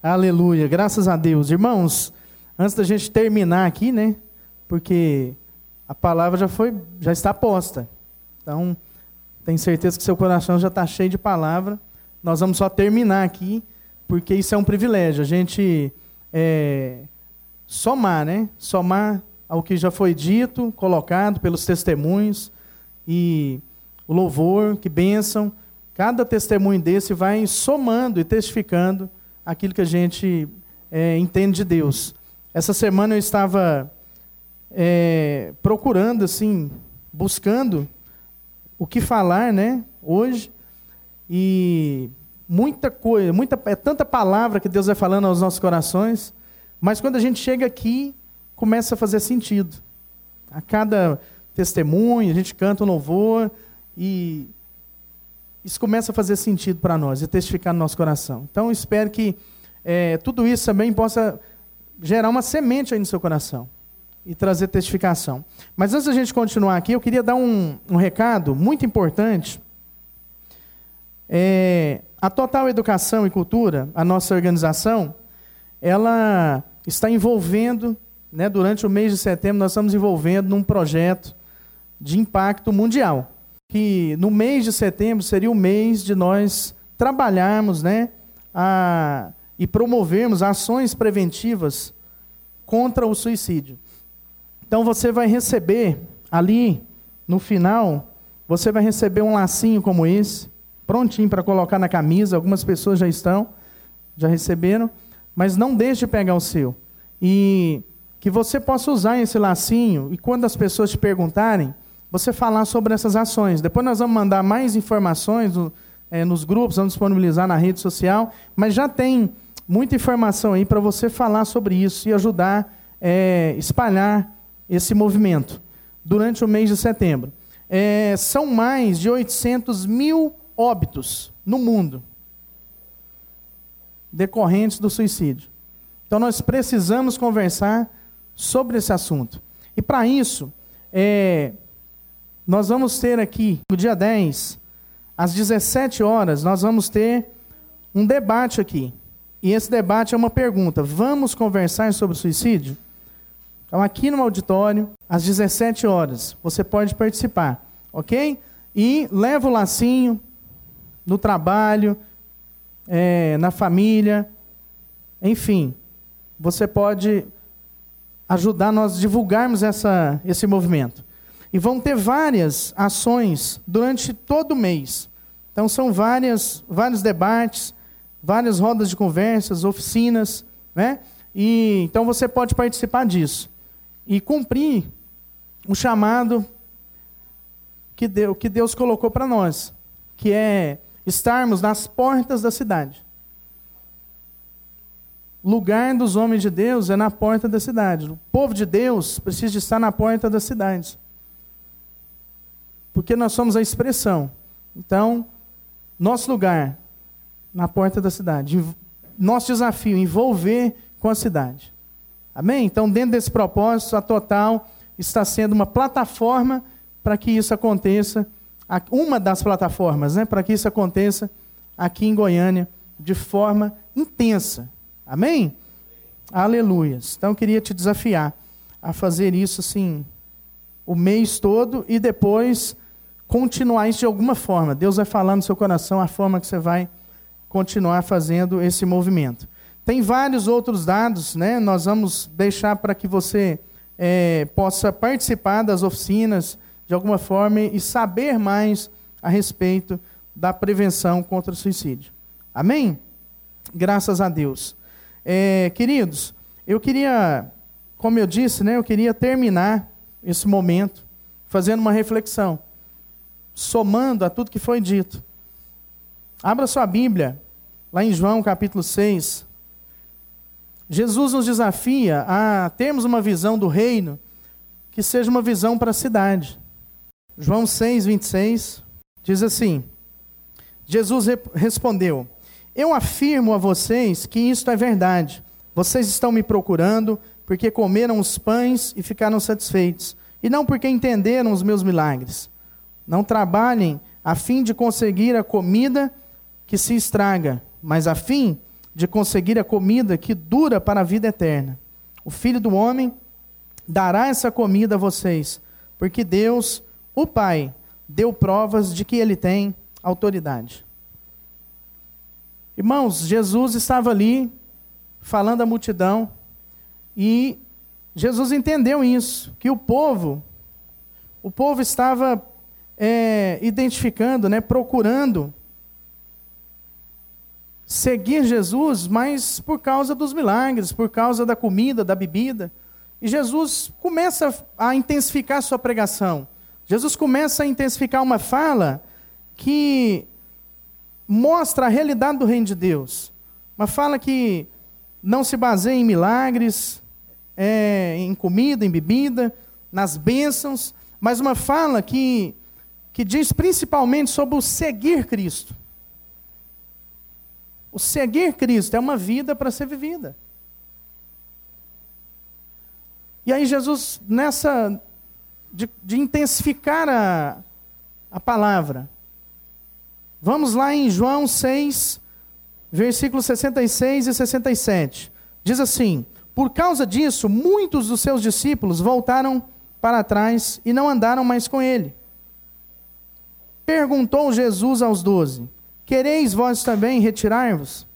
Aleluia, graças a Deus. Irmãos, antes da gente terminar aqui, né? Porque a palavra já foi, já está posta. Então, tenho certeza que seu coração já está cheio de palavra. Nós vamos só terminar aqui, porque isso é um privilégio. A gente é, somar, né? Somar ao que já foi dito, colocado pelos testemunhos e o louvor, que bênção. Cada testemunho desse vai somando e testificando aquilo que a gente é, entende de Deus. Essa semana eu estava é, procurando, assim, buscando o que falar, né, hoje, e muita coisa, muita, é tanta palavra que Deus vai falando aos nossos corações, mas quando a gente chega aqui, começa a fazer sentido. A cada testemunho, a gente canta um louvor e isso começa a fazer sentido para nós e testificar no nosso coração. Então, espero que é, tudo isso também possa gerar uma semente aí no seu coração e trazer testificação. Mas antes da gente continuar aqui, eu queria dar um, um recado muito importante. É, a Total Educação e Cultura, a nossa organização, ela está envolvendo, né, durante o mês de setembro, nós estamos envolvendo num projeto de impacto mundial que no mês de setembro seria o mês de nós trabalharmos né, a, e promovermos ações preventivas contra o suicídio. Então você vai receber ali no final, você vai receber um lacinho como esse, prontinho para colocar na camisa. Algumas pessoas já estão, já receberam, mas não deixe de pegar o seu. E que você possa usar esse lacinho e quando as pessoas te perguntarem, você falar sobre essas ações. Depois nós vamos mandar mais informações é, nos grupos, vamos disponibilizar na rede social, mas já tem muita informação aí para você falar sobre isso e ajudar é, espalhar esse movimento durante o mês de setembro. É, são mais de 800 mil óbitos no mundo decorrentes do suicídio. Então nós precisamos conversar sobre esse assunto. E para isso, é, nós vamos ter aqui, no dia 10, às 17 horas, nós vamos ter um debate aqui. E esse debate é uma pergunta: vamos conversar sobre suicídio? Então, aqui no auditório, às 17 horas, você pode participar, ok? E leva o lacinho no trabalho, é, na família, enfim, você pode ajudar nós a divulgarmos essa, esse movimento. E vão ter várias ações durante todo o mês. Então são várias, vários debates, várias rodas de conversas, oficinas, né? E então você pode participar disso e cumprir o chamado que Deus, que Deus colocou para nós, que é estarmos nas portas da cidade. Lugar dos homens de Deus é na porta da cidade. O povo de Deus precisa estar na porta das cidades porque nós somos a expressão. Então, nosso lugar na porta da cidade, nosso desafio envolver com a cidade. Amém? Então, dentro desse propósito, a Total está sendo uma plataforma para que isso aconteça, uma das plataformas, né, para que isso aconteça aqui em Goiânia de forma intensa. Amém? Aleluias. Então, eu queria te desafiar a fazer isso assim o mês todo e depois continuar isso de alguma forma. Deus vai falar no seu coração a forma que você vai continuar fazendo esse movimento. Tem vários outros dados, né? Nós vamos deixar para que você é, possa participar das oficinas de alguma forma e saber mais a respeito da prevenção contra o suicídio. Amém? Graças a Deus. É, queridos, eu queria, como eu disse, né? Eu queria terminar esse momento fazendo uma reflexão somando a tudo que foi dito. Abra sua Bíblia, lá em João capítulo 6. Jesus nos desafia a termos uma visão do reino que seja uma visão para a cidade. João 6, 26 diz assim: Jesus respondeu: Eu afirmo a vocês que isto é verdade. Vocês estão me procurando porque comeram os pães e ficaram satisfeitos, e não porque entenderam os meus milagres. Não trabalhem a fim de conseguir a comida que se estraga, mas a fim de conseguir a comida que dura para a vida eterna. O Filho do Homem dará essa comida a vocês, porque Deus, o Pai, deu provas de que ele tem autoridade. Irmãos, Jesus estava ali falando à multidão e Jesus entendeu isso, que o povo, o povo estava é, identificando, né, procurando seguir Jesus, mas por causa dos milagres, por causa da comida, da bebida. E Jesus começa a intensificar sua pregação. Jesus começa a intensificar uma fala que mostra a realidade do reino de Deus. Uma fala que não se baseia em milagres, é, em comida, em bebida, nas bênçãos, mas uma fala que, que diz principalmente sobre o seguir Cristo. O seguir Cristo é uma vida para ser vivida. E aí Jesus, nessa de, de intensificar a, a palavra, vamos lá em João 6, versículos 66 e 67. Diz assim: Por causa disso, muitos dos seus discípulos voltaram para trás e não andaram mais com ele. Perguntou Jesus aos doze: Quereis vós também retirar-vos?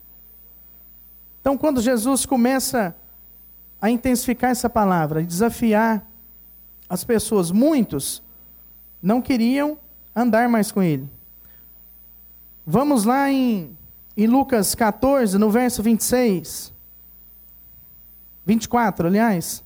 Então, quando Jesus começa a intensificar essa palavra desafiar as pessoas, muitos não queriam andar mais com ele. Vamos lá em, em Lucas 14, no verso 26. 24, aliás.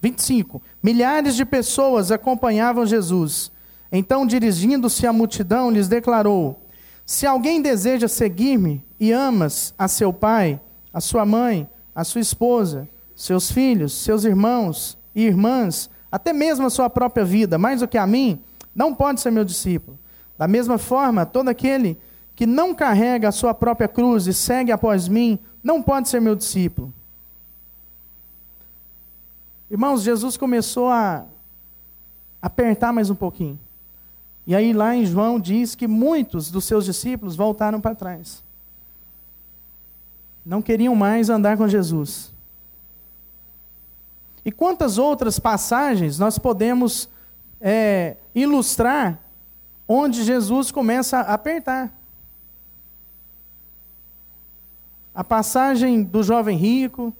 25. Milhares de pessoas acompanhavam Jesus. Então, dirigindo-se à multidão, lhes declarou: Se alguém deseja seguir-me e amas a seu pai, a sua mãe, a sua esposa, seus filhos, seus irmãos e irmãs, até mesmo a sua própria vida, mais do que a mim, não pode ser meu discípulo. Da mesma forma, todo aquele que não carrega a sua própria cruz e segue após mim, não pode ser meu discípulo. Irmãos, Jesus começou a apertar mais um pouquinho. E aí lá em João diz que muitos dos seus discípulos voltaram para trás. Não queriam mais andar com Jesus. E quantas outras passagens nós podemos é, ilustrar onde Jesus começa a apertar? A passagem do jovem rico,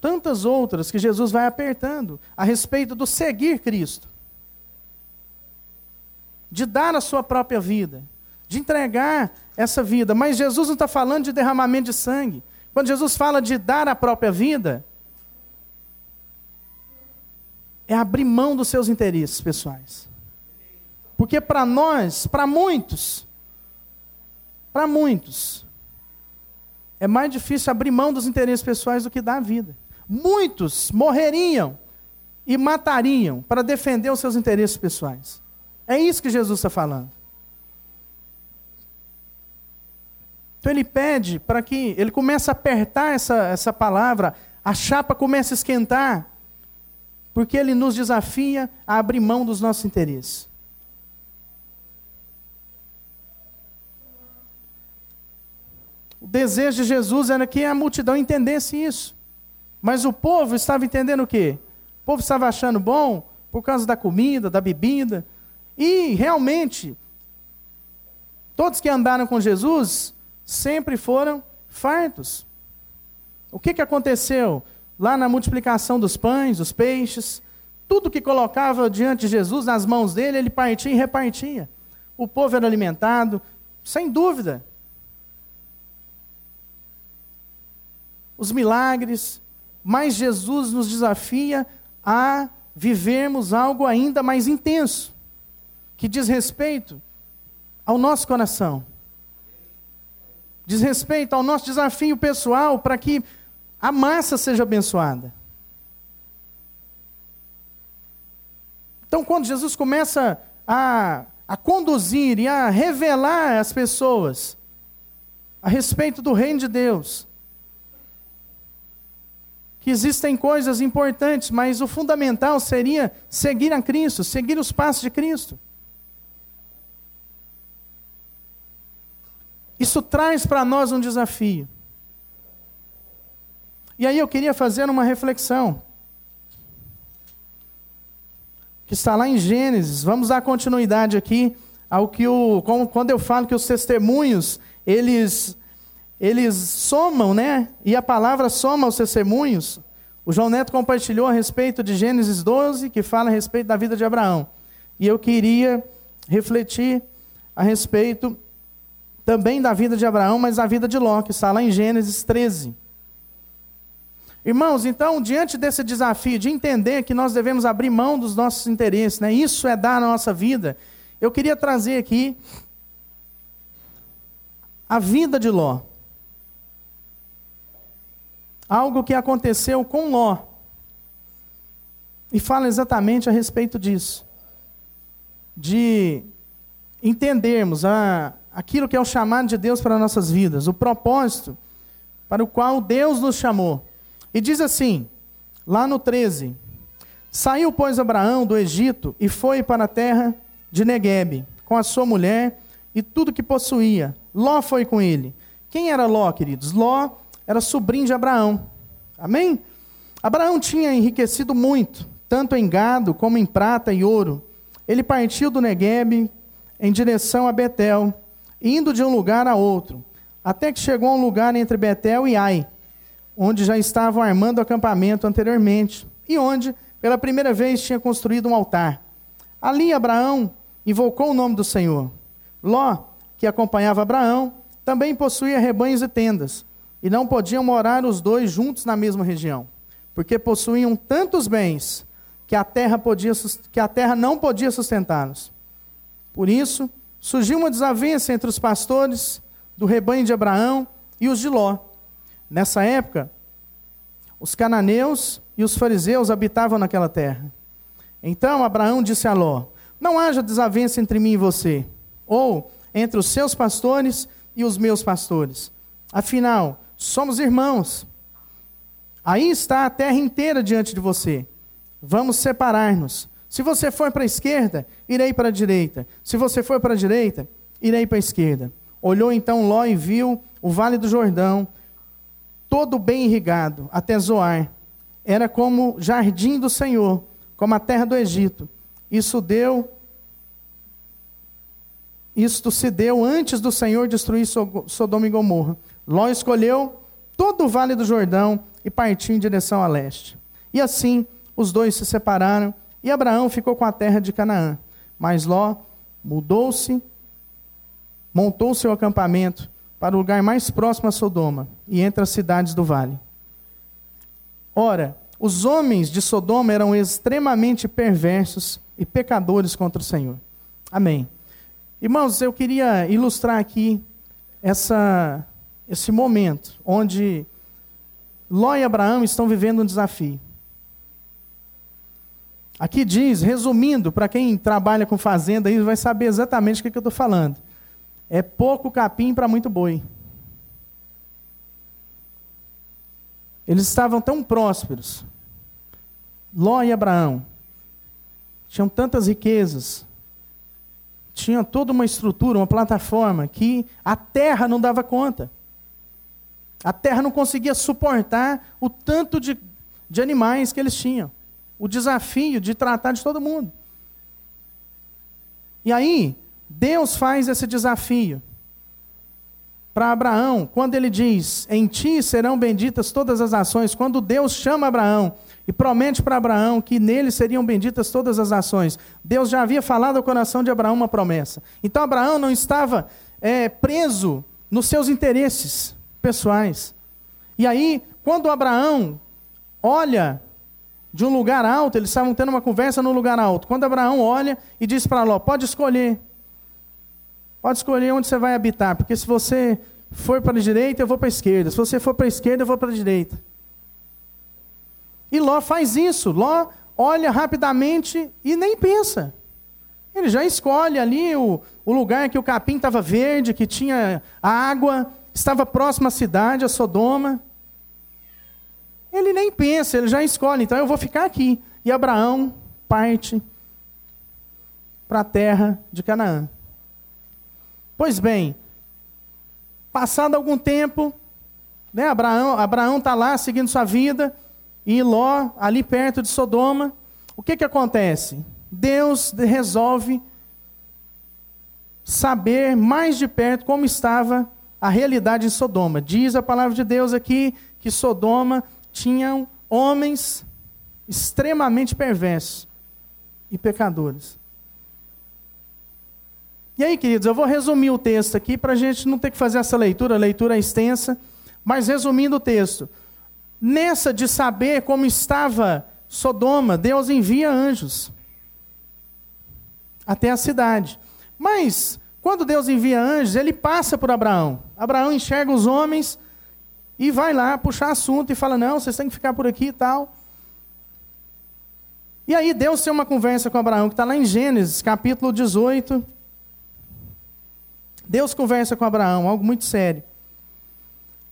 tantas outras que Jesus vai apertando a respeito do seguir Cristo, de dar a sua própria vida, de entregar essa vida. Mas Jesus não está falando de derramamento de sangue. Quando Jesus fala de dar a própria vida, é abrir mão dos seus interesses pessoais. Porque para nós, para muitos, para muitos, é mais difícil abrir mão dos interesses pessoais do que dar a vida muitos morreriam e matariam para defender os seus interesses pessoais. É isso que Jesus está falando. Então ele pede para que ele comece a apertar essa, essa palavra, a chapa comece a esquentar, porque ele nos desafia a abrir mão dos nossos interesses. O desejo de Jesus era que a multidão entendesse isso. Mas o povo estava entendendo o quê? O povo estava achando bom por causa da comida, da bebida. E realmente, todos que andaram com Jesus sempre foram fartos. O que, que aconteceu? Lá na multiplicação dos pães, dos peixes, tudo que colocava diante de Jesus, nas mãos dele, ele partia e repartia. O povo era alimentado, sem dúvida. Os milagres, mas Jesus nos desafia a vivermos algo ainda mais intenso, que diz respeito ao nosso coração, diz respeito ao nosso desafio pessoal para que a massa seja abençoada. Então, quando Jesus começa a, a conduzir e a revelar às pessoas a respeito do reino de Deus, que existem coisas importantes, mas o fundamental seria seguir a Cristo, seguir os passos de Cristo. Isso traz para nós um desafio. E aí eu queria fazer uma reflexão. Que está lá em Gênesis. Vamos dar continuidade aqui ao que o. Quando eu falo que os testemunhos, eles, eles somam, né? E a palavra soma os testemunhos. O João Neto compartilhou a respeito de Gênesis 12, que fala a respeito da vida de Abraão. E eu queria refletir a respeito também da vida de Abraão, mas da vida de Ló, que está lá em Gênesis 13. Irmãos, então, diante desse desafio de entender que nós devemos abrir mão dos nossos interesses, né? isso é dar a nossa vida, eu queria trazer aqui a vida de Ló. Algo que aconteceu com Ló. E fala exatamente a respeito disso. De entendermos a, aquilo que é o chamado de Deus para nossas vidas, o propósito para o qual Deus nos chamou. E diz assim, lá no 13: Saiu, pois, Abraão do Egito e foi para a terra de Neguebe, com a sua mulher e tudo que possuía. Ló foi com ele. Quem era Ló, queridos? Ló era sobrinho de Abraão. Amém? Abraão tinha enriquecido muito, tanto em gado como em prata e ouro. Ele partiu do Neguebe em direção a Betel indo de um lugar a outro, até que chegou a um lugar entre Betel e Ai, onde já estavam armando acampamento anteriormente, e onde, pela primeira vez, tinha construído um altar. Ali Abraão invocou o nome do Senhor. Ló, que acompanhava Abraão, também possuía rebanhos e tendas, e não podiam morar os dois juntos na mesma região, porque possuíam tantos bens que a terra, podia, que a terra não podia sustentá-los. Por isso, surgiu uma desavença entre os pastores do rebanho de Abraão e os de Ló. Nessa época, os cananeus e os fariseus habitavam naquela terra. Então Abraão disse a Ló: Não haja desavença entre mim e você, ou entre os seus pastores e os meus pastores. Afinal, somos irmãos. Aí está a terra inteira diante de você. Vamos separar-nos. Se você for para a esquerda, irei para a direita. Se você for para a direita, irei para a esquerda. Olhou então Ló e viu o vale do Jordão, todo bem irrigado, até Zoar. Era como jardim do Senhor, como a terra do Egito. Isso deu isto se deu antes do Senhor destruir Sodoma e Gomorra. Ló escolheu todo o vale do Jordão e partiu em direção a leste. E assim os dois se separaram e Abraão ficou com a terra de Canaã. Mas Ló mudou-se, montou seu acampamento para o lugar mais próximo a Sodoma e entre as cidades do vale. Ora, os homens de Sodoma eram extremamente perversos e pecadores contra o Senhor. Amém. Irmãos, eu queria ilustrar aqui essa, esse momento onde Ló e Abraão estão vivendo um desafio. Aqui diz, resumindo, para quem trabalha com fazenda vai saber exatamente o que, que eu estou falando. É pouco capim para muito boi. Eles estavam tão prósperos. Ló e Abraão tinham tantas riquezas, tinham toda uma estrutura, uma plataforma que a terra não dava conta. A terra não conseguia suportar o tanto de, de animais que eles tinham o desafio de tratar de todo mundo. E aí, Deus faz esse desafio para Abraão, quando ele diz: Em ti serão benditas todas as ações. Quando Deus chama Abraão e promete para Abraão que nele seriam benditas todas as ações, Deus já havia falado ao coração de Abraão uma promessa. Então, Abraão não estava é, preso nos seus interesses pessoais. E aí, quando Abraão olha de um lugar alto, eles estavam tendo uma conversa no lugar alto. Quando Abraão olha e diz para Ló: pode escolher. Pode escolher onde você vai habitar, porque se você for para a direita, eu vou para a esquerda. Se você for para a esquerda, eu vou para a direita. E Ló faz isso. Ló olha rapidamente e nem pensa. Ele já escolhe ali o, o lugar que o capim estava verde, que tinha água, estava próximo à cidade, a Sodoma. ele nem pensa, ele já escolhe, então eu vou ficar aqui. E Abraão parte para a terra de Canaã. Pois bem, passado algum tempo, né, Abraão Abraão está lá seguindo sua vida, e Ló, ali perto de Sodoma, o que, que acontece? Deus resolve saber mais de perto como estava a realidade em Sodoma. Diz a palavra de Deus aqui que Sodoma tinham homens extremamente perversos e pecadores. E aí, queridos, eu vou resumir o texto aqui para a gente não ter que fazer essa leitura, a leitura é extensa, mas resumindo o texto. Nessa de saber como estava Sodoma, Deus envia anjos até a cidade. Mas, quando Deus envia anjos, ele passa por Abraão. Abraão enxerga os homens e vai lá puxar assunto e fala: Não, vocês têm que ficar por aqui e tal. E aí Deus tem uma conversa com Abraão, que está lá em Gênesis, capítulo 18. Deus conversa com Abraão, algo muito sério.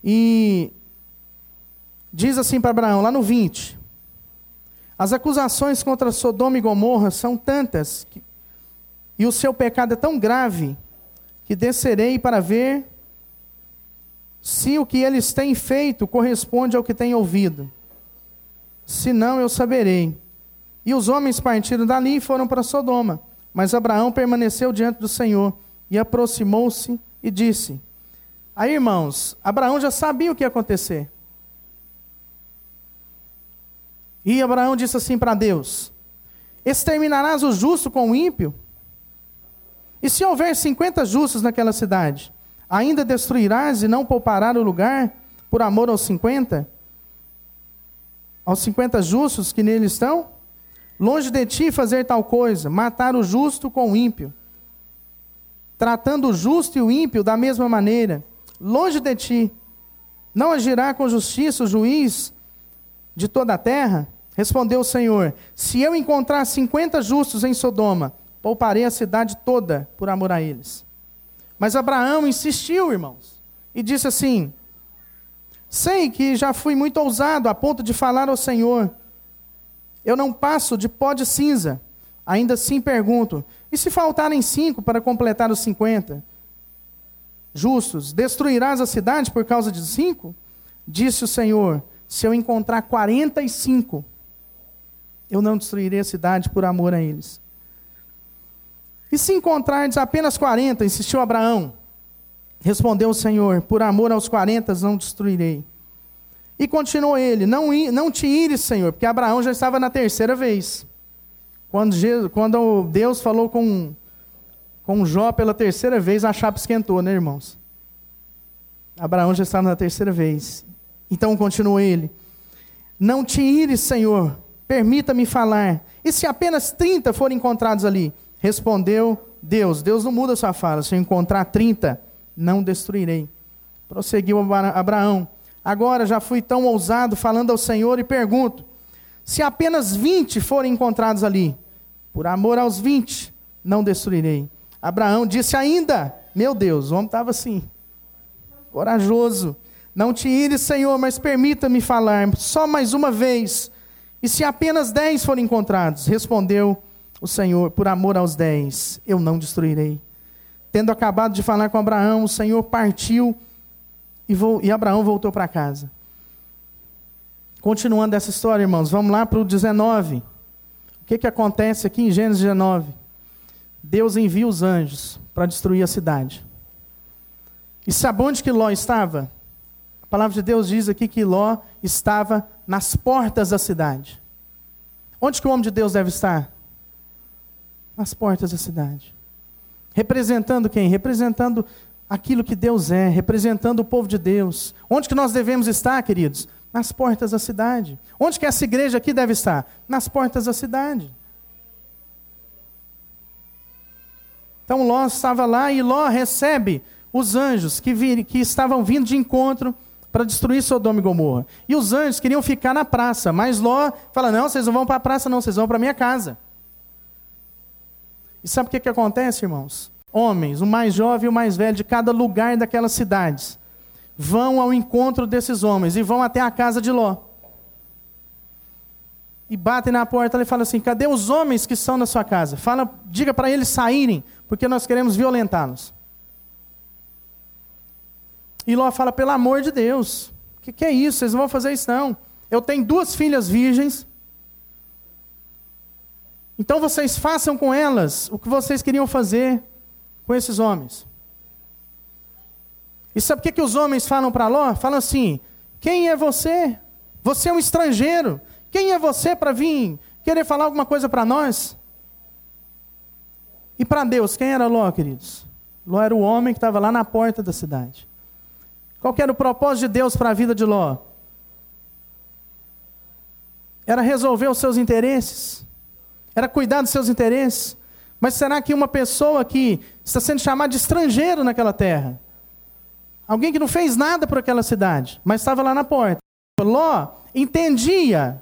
E diz assim para Abraão, lá no 20: As acusações contra Sodoma e Gomorra são tantas, que, e o seu pecado é tão grave, que descerei para ver se o que eles têm feito corresponde ao que têm ouvido. Se não, eu saberei. E os homens partiram dali e foram para Sodoma. Mas Abraão permaneceu diante do Senhor e aproximou-se e disse: Aí, irmãos, Abraão já sabia o que ia acontecer. E Abraão disse assim para Deus: Exterminarás o justo com o ímpio? E se houver cinquenta justos naquela cidade, ainda destruirás e não pouparás o lugar por amor aos cinquenta? Aos cinquenta justos que nele estão? Longe de ti fazer tal coisa, matar o justo com o ímpio tratando o justo e o ímpio da mesma maneira, longe de ti. Não agirá com justiça o juiz de toda a terra? Respondeu o Senhor: Se eu encontrar cinquenta justos em Sodoma, pouparei a cidade toda por amor a eles. Mas Abraão insistiu, irmãos, e disse assim: Sei que já fui muito ousado a ponto de falar ao Senhor. Eu não passo de pó de cinza. Ainda assim pergunto: e se faltarem cinco para completar os cinquenta? Justos, destruirás a cidade por causa de cinco? Disse o Senhor: Se eu encontrar quarenta e cinco, eu não destruirei a cidade por amor a eles. E se encontrardes apenas quarenta, insistiu Abraão. Respondeu o Senhor: Por amor aos quarenta não destruirei. E continuou ele: Não, não te ires, Senhor, porque Abraão já estava na terceira vez. Quando, Jesus, quando Deus falou com, com Jó pela terceira vez, a chapa esquentou, né, irmãos? Abraão já está na terceira vez. Então continua ele: Não te ires, Senhor, permita-me falar. E se apenas 30 forem encontrados ali? Respondeu Deus: Deus não muda sua fala. Se eu encontrar 30, não destruirei. Prosseguiu Abraão: Agora já fui tão ousado falando ao Senhor e pergunto: se apenas 20 forem encontrados ali, por amor aos 20, não destruirei. Abraão disse ainda: Meu Deus, o homem estava assim, corajoso. Não te ires, Senhor, mas permita-me falar só mais uma vez. E se apenas dez forem encontrados? Respondeu o Senhor: Por amor aos dez, eu não destruirei. Tendo acabado de falar com Abraão, o Senhor partiu e, e Abraão voltou para casa. Continuando essa história, irmãos, vamos lá para o 19. O que, que acontece aqui em Gênesis 19? Deus envia os anjos para destruir a cidade. E sabe onde que Ló estava? A palavra de Deus diz aqui que Ló estava nas portas da cidade. Onde que o homem de Deus deve estar? Nas portas da cidade. Representando quem? Representando aquilo que Deus é, representando o povo de Deus. Onde que nós devemos estar, queridos? Nas portas da cidade. Onde que essa igreja aqui deve estar? Nas portas da cidade. Então Ló estava lá e Ló recebe os anjos que, vir, que estavam vindo de encontro para destruir Sodoma e Gomorra. E os anjos queriam ficar na praça, mas Ló fala: não, vocês não vão para a praça, não, vocês vão para minha casa. E sabe o que, que acontece, irmãos? Homens, o mais jovem e o mais velho de cada lugar daquelas cidades, vão ao encontro desses homens e vão até a casa de Ló. e batem na porta e fala assim: cadê os homens que são na sua casa? Fala, diga para eles saírem, porque nós queremos violentá-los. E Ló fala: pelo amor de Deus, o que, que é isso? Vocês não vão fazer isso não. Eu tenho duas filhas virgens. Então vocês façam com elas o que vocês queriam fazer com esses homens. E sabe o que, que os homens falam para Ló? Falam assim: quem é você? Você é um estrangeiro. Quem é você para vir querer falar alguma coisa para nós? E para Deus, quem era Ló, queridos? Ló era o homem que estava lá na porta da cidade. Qual era o propósito de Deus para a vida de Ló? Era resolver os seus interesses, era cuidar dos seus interesses. Mas será que uma pessoa que está sendo chamada de estrangeiro naquela terra, alguém que não fez nada por aquela cidade, mas estava lá na porta, Ló entendia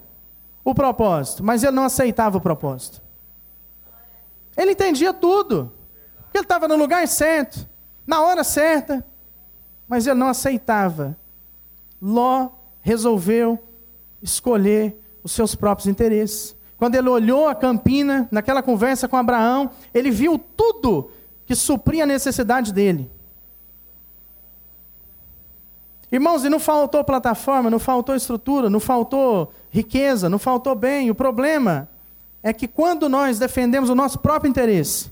o propósito, mas ele não aceitava o propósito. Ele entendia tudo, ele estava no lugar certo, na hora certa, mas ele não aceitava. Ló resolveu escolher os seus próprios interesses. Quando ele olhou a campina, naquela conversa com Abraão, ele viu tudo que supria a necessidade dele. Irmãos, e não faltou plataforma, não faltou estrutura, não faltou riqueza, não faltou bem. O problema é que quando nós defendemos o nosso próprio interesse,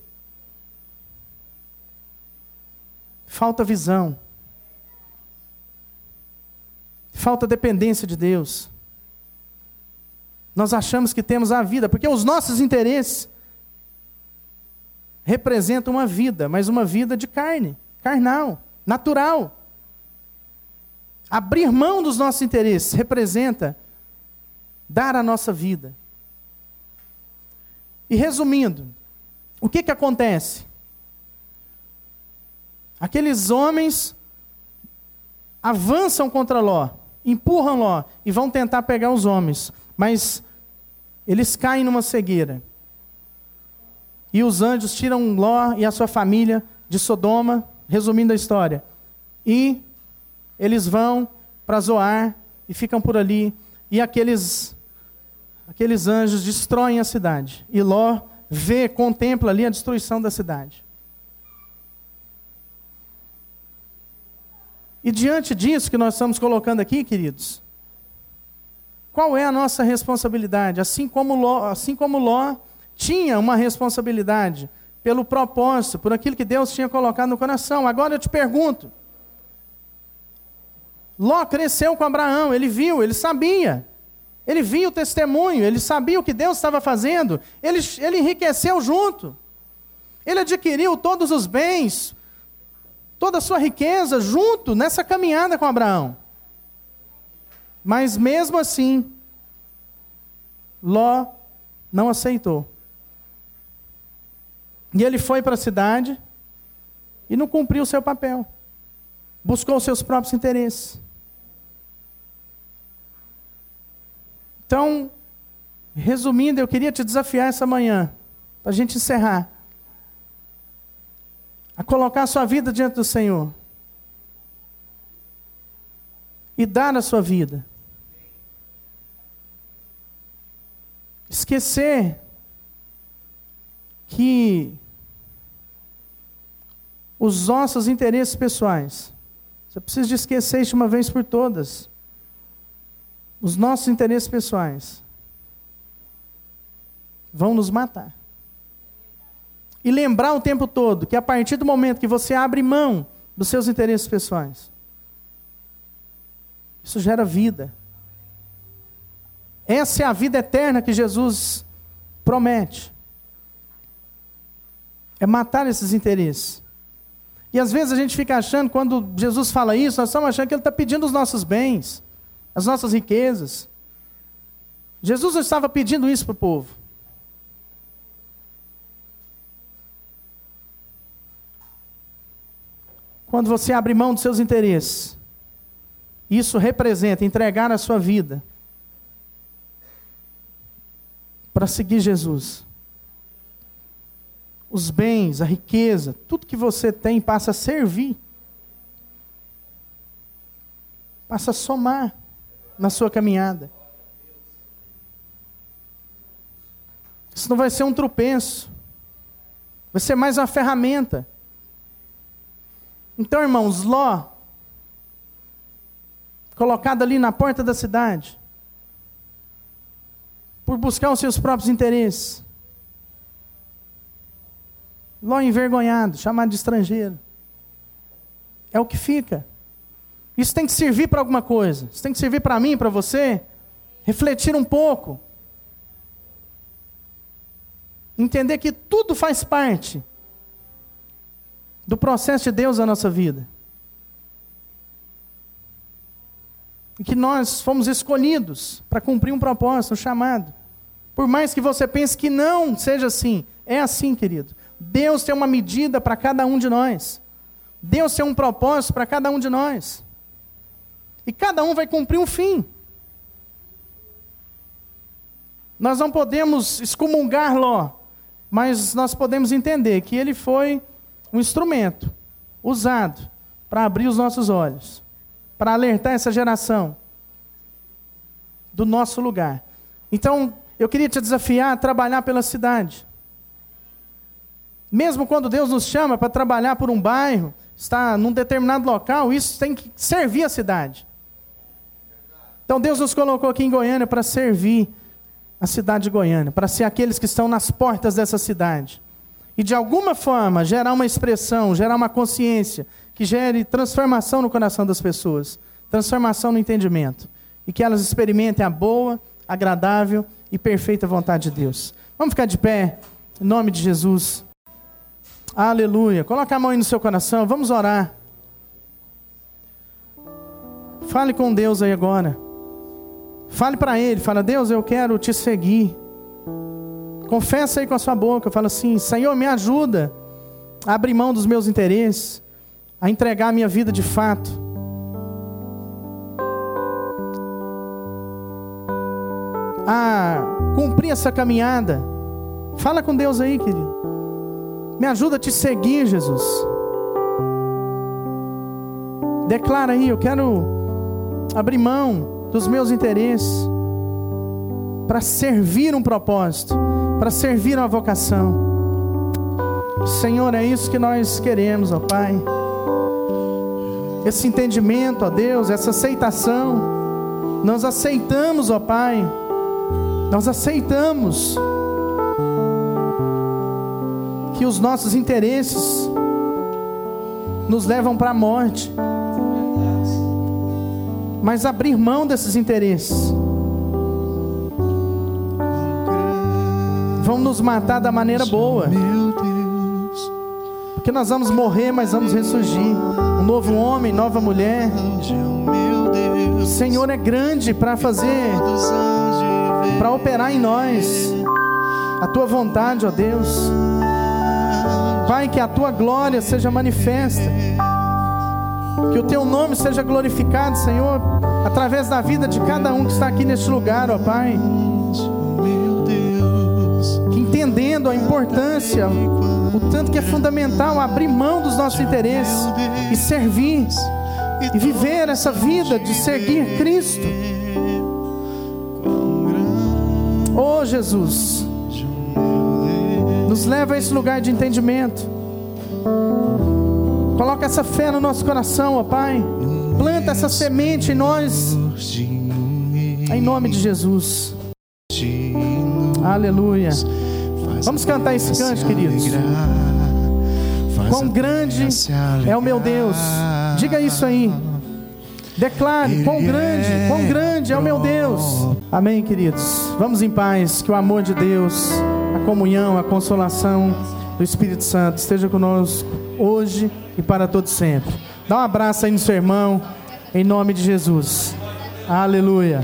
falta visão, falta dependência de Deus. Nós achamos que temos a vida, porque os nossos interesses representam uma vida, mas uma vida de carne, carnal, natural. Abrir mão dos nossos interesses representa dar a nossa vida. E resumindo, o que, que acontece? Aqueles homens avançam contra Ló, empurram Ló e vão tentar pegar os homens, mas eles caem numa cegueira. E os anjos tiram Ló e a sua família de Sodoma, resumindo a história, e eles vão para Zoar e ficam por ali. E aqueles, aqueles anjos destroem a cidade. E Ló vê, contempla ali a destruição da cidade. E diante disso que nós estamos colocando aqui, queridos, qual é a nossa responsabilidade? Assim como Ló, assim como Ló tinha uma responsabilidade pelo propósito, por aquilo que Deus tinha colocado no coração. Agora eu te pergunto: Ló cresceu com Abraão, ele viu, ele sabia. Ele viu o testemunho, ele sabia o que Deus estava fazendo, ele, ele enriqueceu junto. Ele adquiriu todos os bens, toda a sua riqueza junto nessa caminhada com Abraão. Mas mesmo assim, Ló não aceitou. E ele foi para a cidade e não cumpriu o seu papel. Buscou os seus próprios interesses. Então, resumindo, eu queria te desafiar essa manhã, para a gente encerrar, a colocar a sua vida diante do Senhor e dar a sua vida. Esquecer que os nossos interesses pessoais, você precisa de esquecer isso uma vez por todas os nossos interesses pessoais vão nos matar. E lembrar o tempo todo que a partir do momento que você abre mão dos seus interesses pessoais, isso gera vida. Essa é a vida eterna que Jesus promete. É matar esses interesses. E às vezes a gente fica achando, quando Jesus fala isso, nós estamos achando que Ele está pedindo os nossos bens as nossas riquezas. Jesus estava pedindo isso para o povo. Quando você abre mão dos seus interesses, isso representa entregar a sua vida para seguir Jesus. Os bens, a riqueza, tudo que você tem passa a servir, passa a somar na sua caminhada. Isso não vai ser um tropeço. Vai ser mais uma ferramenta. Então, irmãos, Ló, colocado ali na porta da cidade, por buscar os seus próprios interesses. Ló envergonhado, chamado de estrangeiro. É o que fica. Isso tem que servir para alguma coisa. Isso tem que servir para mim, para você. Refletir um pouco. Entender que tudo faz parte do processo de Deus na nossa vida. E que nós fomos escolhidos para cumprir um propósito, um chamado. Por mais que você pense que não seja assim, é assim, querido. Deus tem uma medida para cada um de nós. Deus tem um propósito para cada um de nós. E cada um vai cumprir um fim. Nós não podemos excomungar Ló, mas nós podemos entender que ele foi um instrumento usado para abrir os nossos olhos, para alertar essa geração do nosso lugar. Então, eu queria te desafiar a trabalhar pela cidade. Mesmo quando Deus nos chama para trabalhar por um bairro, está num determinado local, isso tem que servir a cidade. Então Deus nos colocou aqui em Goiânia para servir a cidade de Goiânia, para ser aqueles que estão nas portas dessa cidade. E de alguma forma gerar uma expressão, gerar uma consciência que gere transformação no coração das pessoas, transformação no entendimento. E que elas experimentem a boa, agradável e perfeita vontade de Deus. Vamos ficar de pé, em nome de Jesus. Aleluia. Coloca a mão aí no seu coração, vamos orar. Fale com Deus aí agora. Fale para Ele, fala, Deus, eu quero te seguir. Confessa aí com a sua boca, fala assim, Senhor, me ajuda a abrir mão dos meus interesses, a entregar a minha vida de fato. A cumprir essa caminhada. Fala com Deus aí, querido. Me ajuda a te seguir, Jesus. Declara aí, eu quero abrir mão dos meus interesses, para servir um propósito, para servir uma vocação. Senhor, é isso que nós queremos, ó Pai. Esse entendimento, ó Deus, essa aceitação. Nós aceitamos, ó Pai. Nós aceitamos que os nossos interesses nos levam para a morte mas abrir mão desses interesses. Vão nos matar da maneira boa. Porque nós vamos morrer, mas vamos ressurgir. Um novo homem, nova mulher. O Senhor é grande para fazer, para operar em nós a tua vontade, ó Deus. Pai, que a tua glória seja manifesta que o teu nome seja glorificado, Senhor, através da vida de cada um que está aqui neste lugar, ó Pai. Entendendo a importância, o tanto que é fundamental abrir mão dos nossos interesses e servir e viver essa vida de seguir Cristo. Oh Jesus, nos leva a esse lugar de entendimento. Coloca essa fé no nosso coração, ó Pai. Planta essa semente em nós. Em nome de Jesus. Aleluia. Vamos cantar esse canto, queridos. Quão grande é o meu Deus. Diga isso aí. Declare: quão grande, quão grande é o meu Deus. Amém, queridos. Vamos em paz. Que o amor de Deus, a comunhão, a consolação do Espírito Santo esteja conosco hoje e para todo sempre. Dá um abraço aí no seu irmão, em nome de Jesus. Aleluia.